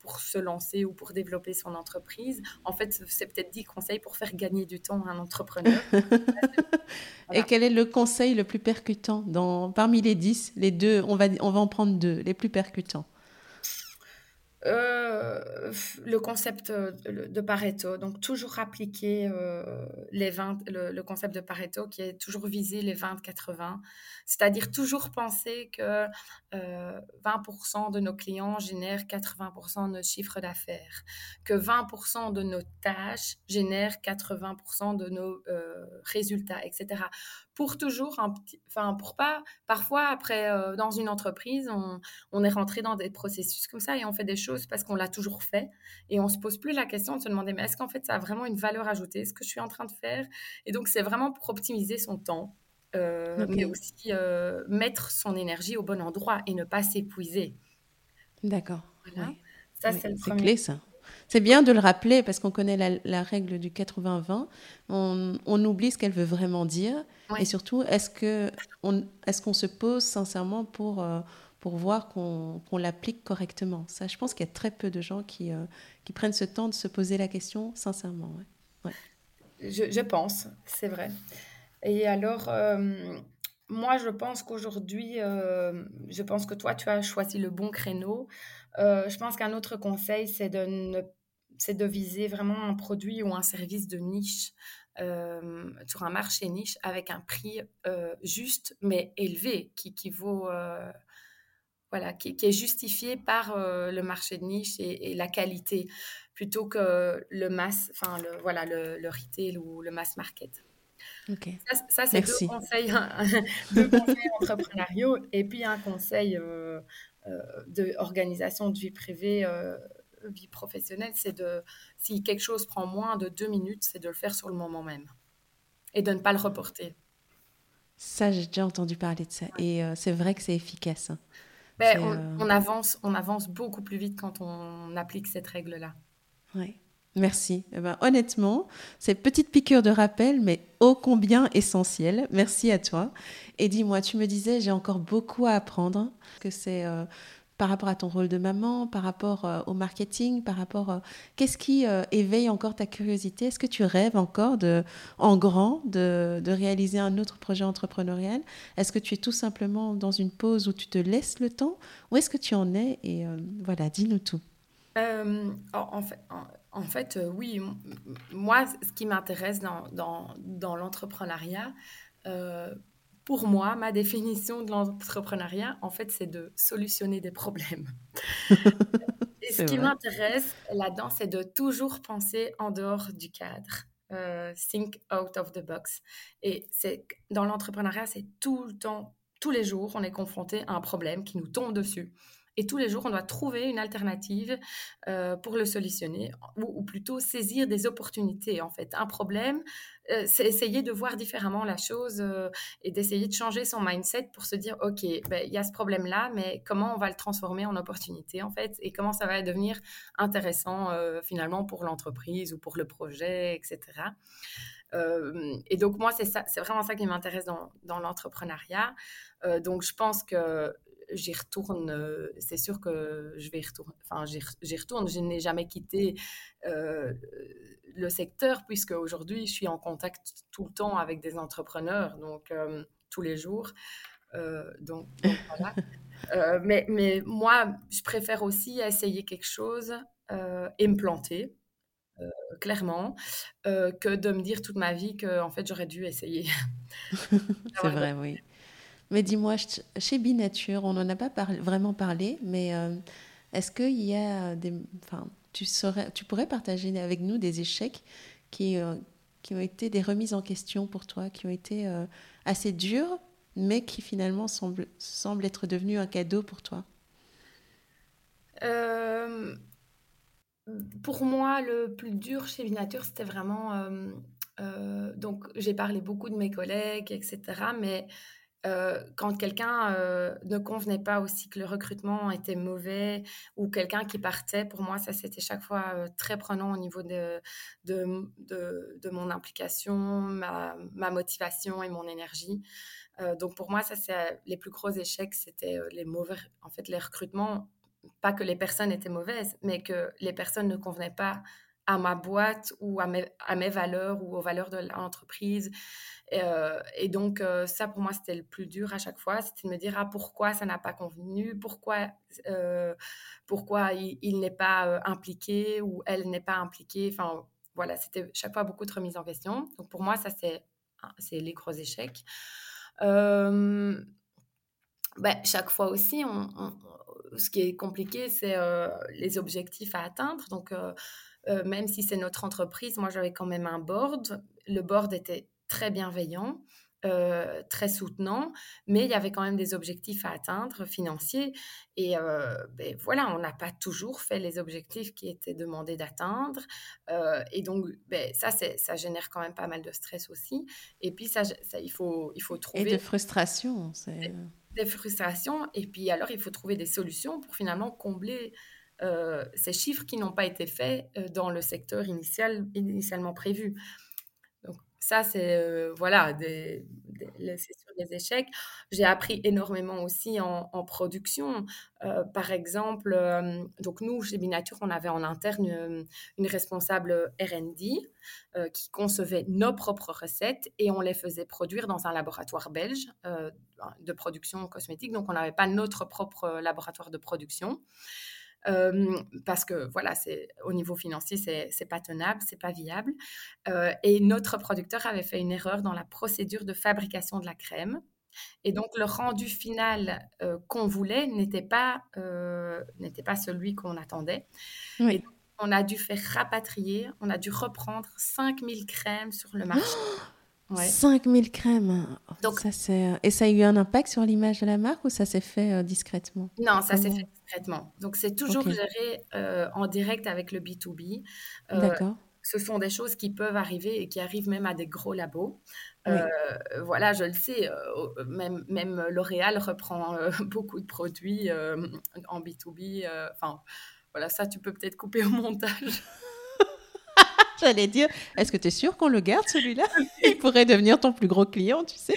pour se lancer ou pour développer son entreprise. En fait, c'est peut-être 10 conseils pour faire gagner du temps à un entrepreneur. *laughs* Et quel est le conseil le plus percutant dans, parmi les 10 Les deux, on va, on va en prendre deux, les plus percutants. Euh, le concept de Pareto, donc toujours appliquer euh, les 20, le, concept de Pareto qui est toujours visé les 20-80, c'est-à-dire toujours penser que 20% euh, de nos clients génèrent 80% de nos chiffres d'affaires, que 20% de nos tâches génèrent 80% de nos résultats, etc pour toujours un petit, enfin pour pas, parfois après euh, dans une entreprise, on, on, est rentré dans des processus comme ça et on fait des choses parce qu'on l'a toujours fait et on se pose plus la question de se demander mais est-ce qu'en fait ça a vraiment une valeur ajoutée ce que je suis en train de faire? Et donc c'est vraiment pour optimiser son temps. Euh, mais aussi euh, mettre son énergie au bon endroit et ne pas s'épuiser. D'accord. Voilà. Ça, c'est clé, ça. C'est bien de le rappeler parce qu'on connaît la, règle du 80-20. On, on, oublie ce qu'elle veut vraiment dire. Et surtout, est-ce qu'on est qu'on se pose sincèrement pour, euh, pour voir qu'on l'applique correctement? Ça, je pense qu'il y a très peu de gens qui, euh, qui prennent ce temps de se poser la question sincèrement. Ouais. Je, je, pense, c'est vrai. Et alors, euh, moi, je pense qu'aujourd'hui, je pense que toi, tu as choisi le bon créneau. je pense qu'un autre conseil, c'est de ne c'est de viser vraiment un produit ou un service de niche euh, sur un marché niche avec un prix euh, juste mais élevé qui, qui vaut euh, voilà qui, est justifié par le marché de niche et, la qualité plutôt que le mass enfin le voilà le, le, retail ou le mass market. Ça, ça c'est deux conseils, *laughs* deux conseils entrepreneuriaux et puis un conseil d'organisation de vie privée vie professionnelle, c'est de, si quelque chose prend moins de deux minutes, c'est de le faire sur le moment même. et de ne pas le reporter. Ça, j'ai déjà entendu parler de ça. Et c'est vrai que c'est efficace. Hein. Ben, on, avance, on avance beaucoup plus vite quand on applique cette règle-là. Oui. Merci. Eh ben, honnêtement, c'est petite piqûre de rappel, mais ô combien essentielle. Merci à toi. Et dis-moi, tu me disais, j'ai encore beaucoup à apprendre. Que c'est euh, par rapport à ton rôle de maman, par rapport euh, au marketing, par rapport. Euh, qu'est-ce qui éveille encore ta curiosité? Est-ce que tu rêves encore en grand de, de réaliser un autre projet entrepreneurial? Est-ce que tu es tout simplement dans une pause où tu te laisses le temps? Où est-ce que tu en es? Et voilà, dis-nous tout. en fait, euh, oui, moi, ce qui m'intéresse dans, l'entrepreneuriat, euh, pour moi, ma définition de l'entrepreneuriat, en fait, c'est de solutionner des problèmes. *laughs* Et ce qui m'intéresse là-dedans, c'est de toujours penser en dehors du cadre. Euh, think out of the box. Et c'est dans l'entrepreneuriat, c'est tout le temps, tous les jours, on est confronté à un problème qui nous tombe dessus. Et tous les jours, on doit trouver une alternative euh, pour le solutionner, ou, plutôt saisir des opportunités. En fait, un problème, euh, c'est essayer de voir différemment la chose euh, et d'essayer de changer son mindset pour se dire, OK, ben, il y a ce problème-là, mais comment on va le transformer en opportunité, en fait, et comment ça va devenir intéressant finalement pour l'entreprise ou pour le projet, etc. et donc moi, c'est vraiment ça qui m'intéresse dans l'entrepreneuriat. donc je pense que j'y retourne. Euh, c'est sûr que je vais retourner. Enfin, j'y retourne. Je n'ai jamais quitté euh, le secteur puisque aujourd'hui, je suis en contact tout le temps avec des entrepreneurs, donc euh, tous les jours. donc, voilà. *laughs* mais, mais moi, je préfère aussi essayer quelque chose et me planter. clairement, que de me dire toute ma vie que en fait j'aurais dû essayer. *laughs* *laughs* c'est vrai, oui. Mais dis-moi, chez Binature, on n'en a pas vraiment parlé, mais euh, est-ce qu'il y a des. Enfin, tu, saurais, tu pourrais partager avec nous des échecs qui, euh, qui ont été des remises en question pour toi, qui ont été euh, assez durs, mais qui finalement semblent, semblent être devenus un cadeau pour toi? Pour moi, le plus dur chez Binature, c'était vraiment. donc, j'ai parlé beaucoup de mes collègues, etc. Mais euh, quand quelqu'un euh, ne convenait pas aussi, que le recrutement était mauvais ou quelqu'un qui partait, pour moi, ça c'était chaque fois euh, très prenant au niveau de, de, de, mon implication, ma, ma, motivation et mon énergie. donc pour moi, ça c'est les plus gros échecs, c'était les mauvais, en fait, les recrutements. Pas que les personnes étaient mauvaises, mais que les personnes ne convenaient pas à ma boîte ou à mes, valeurs ou aux valeurs de l'entreprise. Et, euh, et donc, euh, ça, pour moi, c'était le plus dur à chaque fois. C'était de me dire, ah, pourquoi ça n'a pas convenu? Pourquoi, euh, pourquoi il, n'est pas impliqué ou elle n'est pas impliquée? Enfin, voilà, c'était chaque fois beaucoup de remises en question. Donc, pour moi, ça, c'est, c'est les gros échecs. Ben, chaque fois aussi, ce qui est compliqué, c'est les objectifs à atteindre. Donc, euh, même si c'est notre entreprise, moi j'avais quand même un board. Le board était très bienveillant, euh, très soutenant, mais il y avait quand même des objectifs à atteindre financiers. Et euh, ben, voilà, on n'a pas toujours fait les objectifs qui étaient demandés d'atteindre. et donc, ben, ça, ça génère quand même pas mal de stress aussi. Et puis, ça, ça il, faut, il faut trouver... Et de frustration. Des, des frustrations. Et puis, alors, il faut trouver des solutions pour finalement combler euh, ces chiffres qui n'ont pas été faits euh, dans le secteur initial, initialement prévu. Donc ça, c'est euh, voilà, des, des, sur des échecs. J'ai appris énormément aussi en, production. par exemple, donc nous, chez Binature, on avait en interne une, responsable R&D qui concevait nos propres recettes et on les faisait produire dans un laboratoire belge de production cosmétique. Donc, on n'avait pas notre propre laboratoire de production parce que voilà, c'est au niveau financier, c'est pas tenable, c'est pas viable. et notre producteur avait fait une erreur dans la procédure de fabrication de la crème. Et donc le rendu final qu'on voulait n'était pas n'était pas celui qu'on attendait. Et on a dû faire rapatrier, on a dû reprendre 5000 crèmes sur le *gasps* marché. 5000 crèmes. Donc, ça, Et ça a eu un impact sur l'image de la marque ou ça s'est fait discrètement? Non, ça s'est fait donc, c'est toujours géré euh, en direct avec le B2B. Euh, D'accord. ce sont des choses qui peuvent arriver et qui arrivent même à des gros labos. Euh, voilà, je le sais, euh, même, même L'Oréal reprend *laughs* beaucoup de produits en B2B. Enfin, voilà, ça, tu peux peut-être couper au montage. J'allais dire, est-ce que tu es sûr qu'on le garde celui-là? Il pourrait devenir ton plus gros client, tu sais.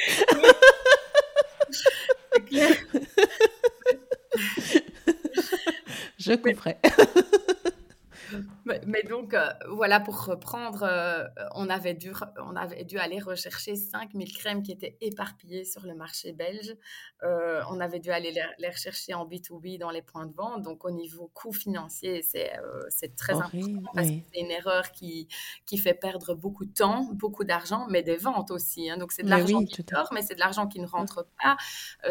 Je couperai. Mais, donc, euh, voilà, pour reprendre, euh, on, avait dû, on avait dû aller rechercher 5000 crèmes qui étaient éparpillées sur le marché belge. Euh, on avait dû aller les, rechercher en B2B dans les points de vente. Donc, au niveau coût financier, c'est très important parce que c'est une erreur qui, qui fait perdre beaucoup de temps, beaucoup d'argent, mais des ventes aussi. Hein. Donc, c'est de l'argent qui sort, mais c'est de l'argent qui ne rentre pas.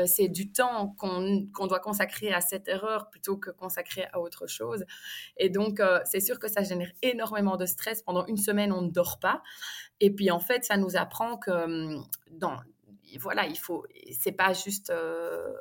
c'est du temps qu'on doit consacrer à cette erreur plutôt que consacrer à autre chose. Et donc, c'est sûr que ça génère énormément de stress. Pendant une semaine, on ne dort pas. Et puis, en fait, ça nous apprend que hum, dans, voilà, il faut, c'est pas juste euh,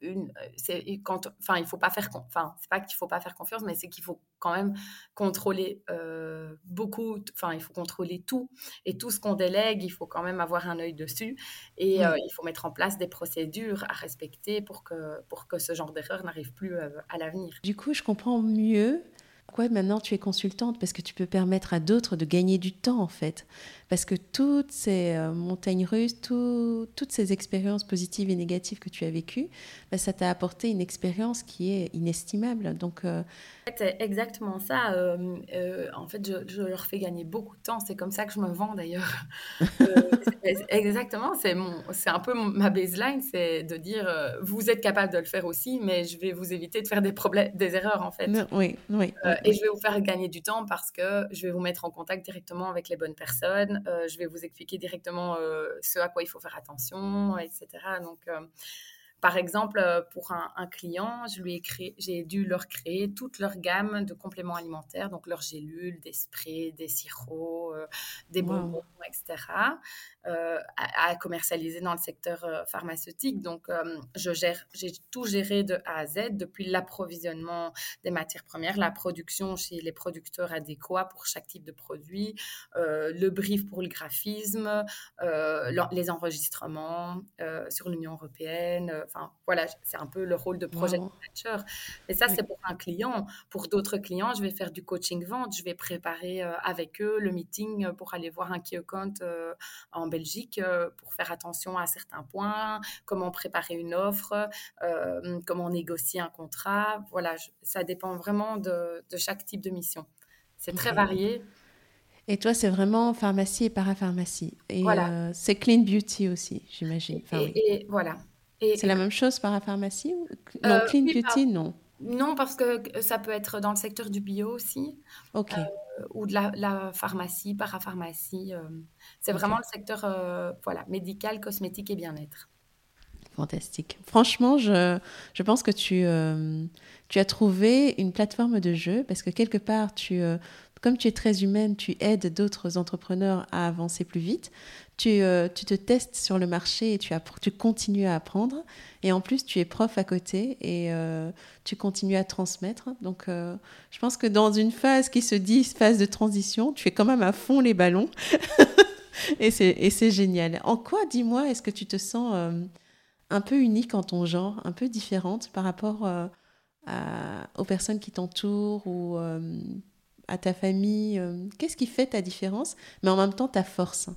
une, c'est quand, enfin, il faut pas faire, enfin, c'est pas qu'il faut pas faire confiance, mais c'est qu'il faut quand même contrôler euh, beaucoup, enfin, il faut contrôler tout et tout ce qu'on délègue, il faut quand même avoir un œil dessus et euh, il faut mettre en place des procédures à respecter pour que pour que ce genre d'erreur n'arrive plus à l'avenir. Du coup, je comprends mieux pourquoi maintenant tu es consultante? Parce que tu peux permettre à d'autres de gagner du temps en fait. Parce que toutes ces euh, montagnes russes, toutes ces expériences positives et négatives que tu as vécues, bah, ça t'a apporté une expérience qui est inestimable. Donc, euh, C'est exactement ça. Euh, en fait, je, leur fais gagner beaucoup de temps. C'est comme ça que je me vends d'ailleurs. *laughs* exactement. C'est un peu ma baseline, c'est de dire vous êtes capable de le faire aussi, mais je vais vous éviter de faire des problèmes, des erreurs en fait. oui, oui. et je vais vous faire gagner du temps parce que je vais vous mettre en contact directement avec les bonnes personnes euh, je vais vous expliquer directement euh, ce à quoi il faut faire attention, etc. Donc, euh, par exemple, pour un, client, j'ai dû leur créer toute leur gamme de compléments alimentaires, donc leurs gélules, des sprays, des sirops, des bonbons, etc. Euh, à, commercialiser dans le secteur euh, pharmaceutique. Donc, euh, je gère, j'ai tout géré de A à Z, depuis l'approvisionnement des matières premières, la production chez les producteurs adéquats pour chaque type de produit, le brief pour le graphisme, les enregistrements sur l'Union européenne. Enfin, voilà, c'est un peu le rôle de project manager. Et ça, c'est pour un client. Pour d'autres clients, je vais faire du coaching vente. Je vais préparer avec eux le meeting pour aller voir un key account en Belgique euh, pour faire attention à certains points, comment préparer une offre, euh, comment négocier un contrat. Voilà, ça dépend vraiment de, chaque type de mission. C'est très varié. Et toi, c'est vraiment pharmacie et parapharmacie. Et voilà. Euh, c'est clean beauty aussi, j'imagine. et, voilà. C'est la même chose parapharmacie Non, clean beauty, non. Non, parce que ça peut être dans le secteur du bio aussi. Ok. Euh, ou de la, pharmacie, parapharmacie. Euh, c'est vraiment le secteur euh, voilà, médical, cosmétique et bien-être. Fantastique. Franchement, je, je pense que tu, tu as trouvé une plateforme de jeu parce que quelque part, tu, comme tu es très humaine, tu aides d'autres entrepreneurs à avancer plus vite. Tu, euh, tu, te testes sur le marché et tu, continues à apprendre. Et en plus, tu es prof à côté et euh, tu continues à transmettre. Donc, euh, je pense que dans une phase qui se dit phase de transition, tu es quand même à fond les ballons. *laughs* et c'est génial. En quoi, dis-moi, est-ce que tu te sens un peu unique en ton genre, un peu différente par rapport aux personnes qui t'entourent ou à ta famille Qu'est-ce qui fait ta différence, mais en même temps ta force?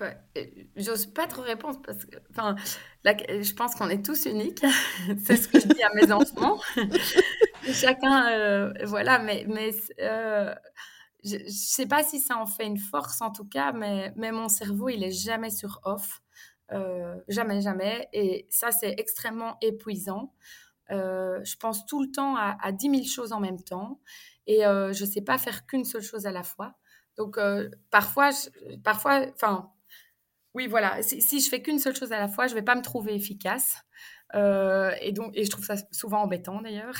Ouais, J'ose pas trop répondre parce que, enfin, je pense qu'on est tous uniques. *laughs* C'est ce que je dis à mes enfants. *laughs* Chacun, euh, voilà, mais, mais euh, je, sais pas si ça en fait une force en tout cas, mais, mais mon cerveau, il est jamais sur off. jamais, jamais. Et ça, c'est extrêmement épuisant. je pense tout le temps à, à 10 000 choses en même temps et euh, je ne sais pas faire qu'une seule chose à la fois. Donc, euh, parfois, parfois, enfin, oui, voilà, si, si je fais qu'une seule chose à la fois, je vais pas me trouver efficace. Euh, et donc, et je trouve ça souvent embêtant d'ailleurs.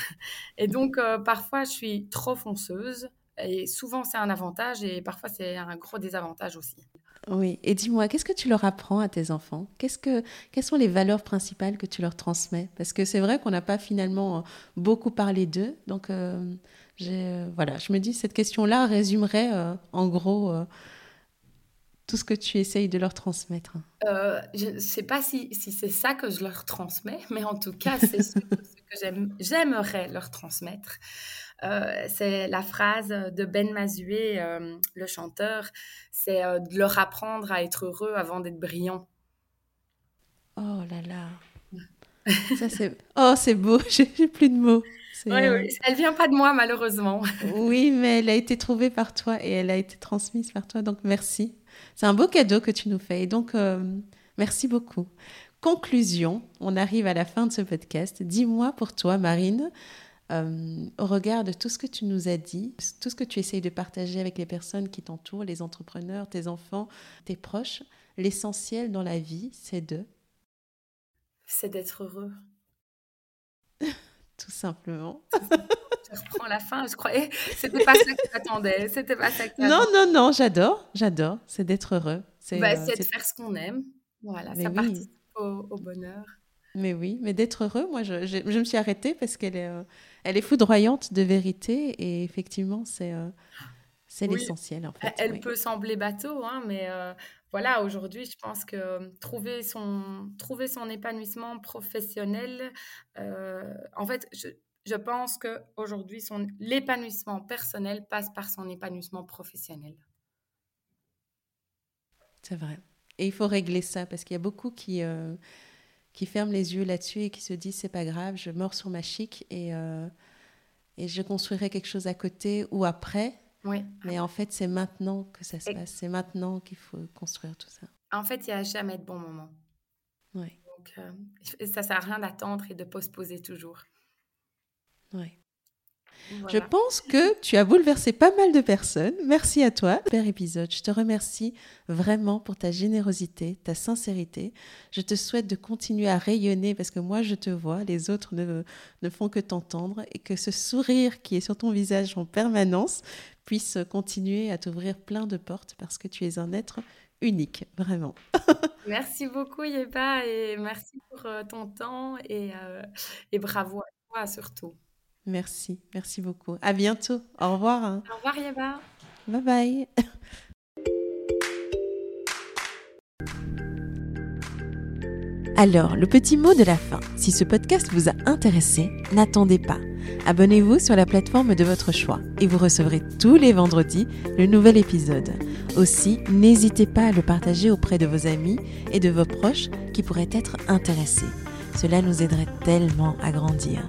Et donc, parfois, je suis trop fonceuse. Et souvent, c'est un avantage et parfois, c'est un gros désavantage aussi. Oui, et dis-moi, qu'est-ce que tu leur apprends à tes enfants? Qu'est-ce que, Quelles sont les valeurs principales que tu leur transmets? Parce que c'est vrai qu'on n'a pas finalement beaucoup parlé d'eux. Donc, voilà, je me dis, cette question-là résumerait en gros tout ce que tu essayes de leur transmettre Je ne sais pas si, si c'est ça que je leur transmets, mais en tout cas, c'est ce que j'aimerais leur transmettre. Euh, c'est la phrase de Ben Mazué, euh, le chanteur, c'est euh, de leur apprendre à être heureux avant d'être brillant. Oh là là. Ça, c'est... Oh, c'est beau, *laughs* j'ai plus de mots. Oui, oui, elle vient pas de moi malheureusement. oui, mais elle a été trouvée par toi et elle a été transmise par toi, donc merci. C'est un beau cadeau que tu nous fais et donc merci beaucoup. Conclusion, on arrive à la fin de ce podcast. Dis-moi pour toi, Marine, euh, au regard de tout ce que tu nous as dit, tout ce que tu essayes de partager avec les personnes qui t'entourent, les entrepreneurs, tes enfants, tes proches, l'essentiel dans la vie, c'est de C'est d'être heureux. *laughs* tout simplement. *laughs* je reprends la fin, je croyais. C'était pas ça que j'attendais. C'était pas ça que Non, non, non, j'adore, j'adore. C'est d'être heureux. C'est bah, euh, de faire ce qu'on aime. Voilà, ça participe au, bonheur. Mais oui, mais d'être heureux, moi, je, je, me suis arrêtée parce qu'elle est, euh, elle est foudroyante de vérité et effectivement, c'est euh, c'est l'essentiel en fait. Elle peut sembler bateau, hein, mais voilà, aujourd'hui, je pense que trouver son, trouver son épanouissement professionnel, en fait, je, je pense qu'aujourd'hui, l'épanouissement personnel passe par son épanouissement professionnel. C'est vrai. Et il faut régler ça parce qu'il y a beaucoup qui qui ferment les yeux là-dessus et qui se disent c'est pas grave, je mors sur ma chic et, euh, et je construirai quelque chose à côté ou après. Oui. Mais en fait, c'est maintenant que ça se passe. C'est maintenant qu'il faut construire tout ça. En fait, il n'y a jamais de bon moment. Oui. Donc, euh, ça sert à rien d'attendre et de postposer toujours. Oui. Je pense que tu as bouleversé pas mal de personnes. Merci à toi. Super épisode. Je te remercie vraiment pour ta générosité, ta sincérité. Je te souhaite de continuer à rayonner parce que moi je te vois, les autres ne, ne font que t'entendre et que ce sourire qui est sur ton visage en permanence puisse continuer à t'ouvrir plein de portes parce que tu es un être unique, vraiment. *laughs* merci beaucoup Yeba et merci pour euh, ton temps et, euh, et bravo à toi surtout. Merci, merci beaucoup. À bientôt. Au revoir. Au revoir Yaba. Bye bye. Alors, le petit mot de la fin. Si ce podcast vous a intéressé, n'attendez pas. Abonnez-vous sur la plateforme de votre choix et vous recevrez tous les vendredis le nouvel épisode. Aussi, n'hésitez pas à le partager auprès de vos amis et de vos proches qui pourraient être intéressés. Cela nous aiderait tellement à grandir.